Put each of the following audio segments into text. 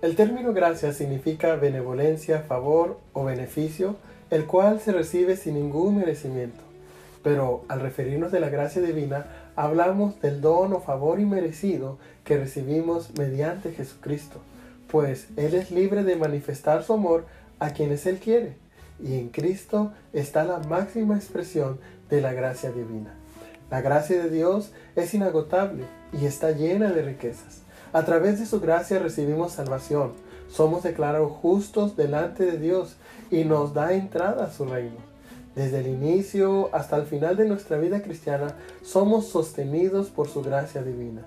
El término gracia significa benevolencia, favor o beneficio, el cual se recibe sin ningún merecimiento. Pero al referirnos de la gracia divina, hablamos del don o favor inmerecido que recibimos mediante Jesucristo, pues Él es libre de manifestar su amor a quienes Él quiere, y en Cristo está la máxima expresión de la gracia divina. La gracia de Dios es inagotable y está llena de riquezas. A través de su gracia recibimos salvación, somos declarados justos delante de Dios y nos da entrada a su reino. Desde el inicio hasta el final de nuestra vida cristiana somos sostenidos por su gracia divina.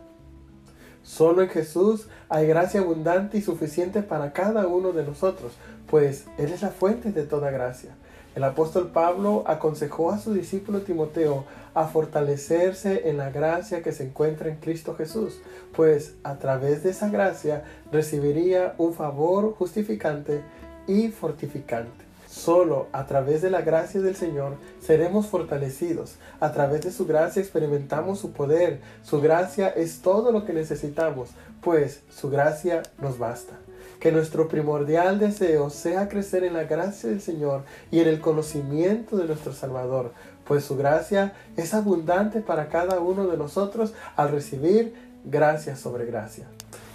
Solo en Jesús hay gracia abundante y suficiente para cada uno de nosotros, pues Él es la fuente de toda gracia. El apóstol Pablo aconsejó a su discípulo Timoteo a fortalecerse en la gracia que se encuentra en Cristo Jesús, pues a través de esa gracia recibiría un favor justificante y fortificante. Solo a través de la gracia del Señor seremos fortalecidos. A través de su gracia experimentamos su poder. Su gracia es todo lo que necesitamos, pues su gracia nos basta. Que nuestro primordial deseo sea crecer en la gracia del Señor y en el conocimiento de nuestro Salvador, pues su gracia es abundante para cada uno de nosotros al recibir gracia sobre gracia.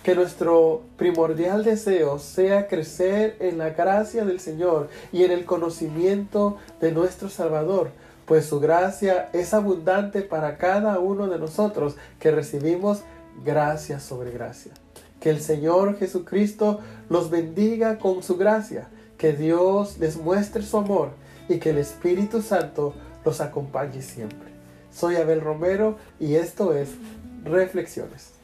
Que nuestro primordial deseo sea crecer en la gracia del Señor y en el conocimiento de nuestro Salvador, pues su gracia es abundante para cada uno de nosotros que recibimos gracia sobre gracia. Que el Señor Jesucristo los bendiga con su gracia, que Dios les muestre su amor y que el Espíritu Santo los acompañe siempre. Soy Abel Romero y esto es Reflexiones.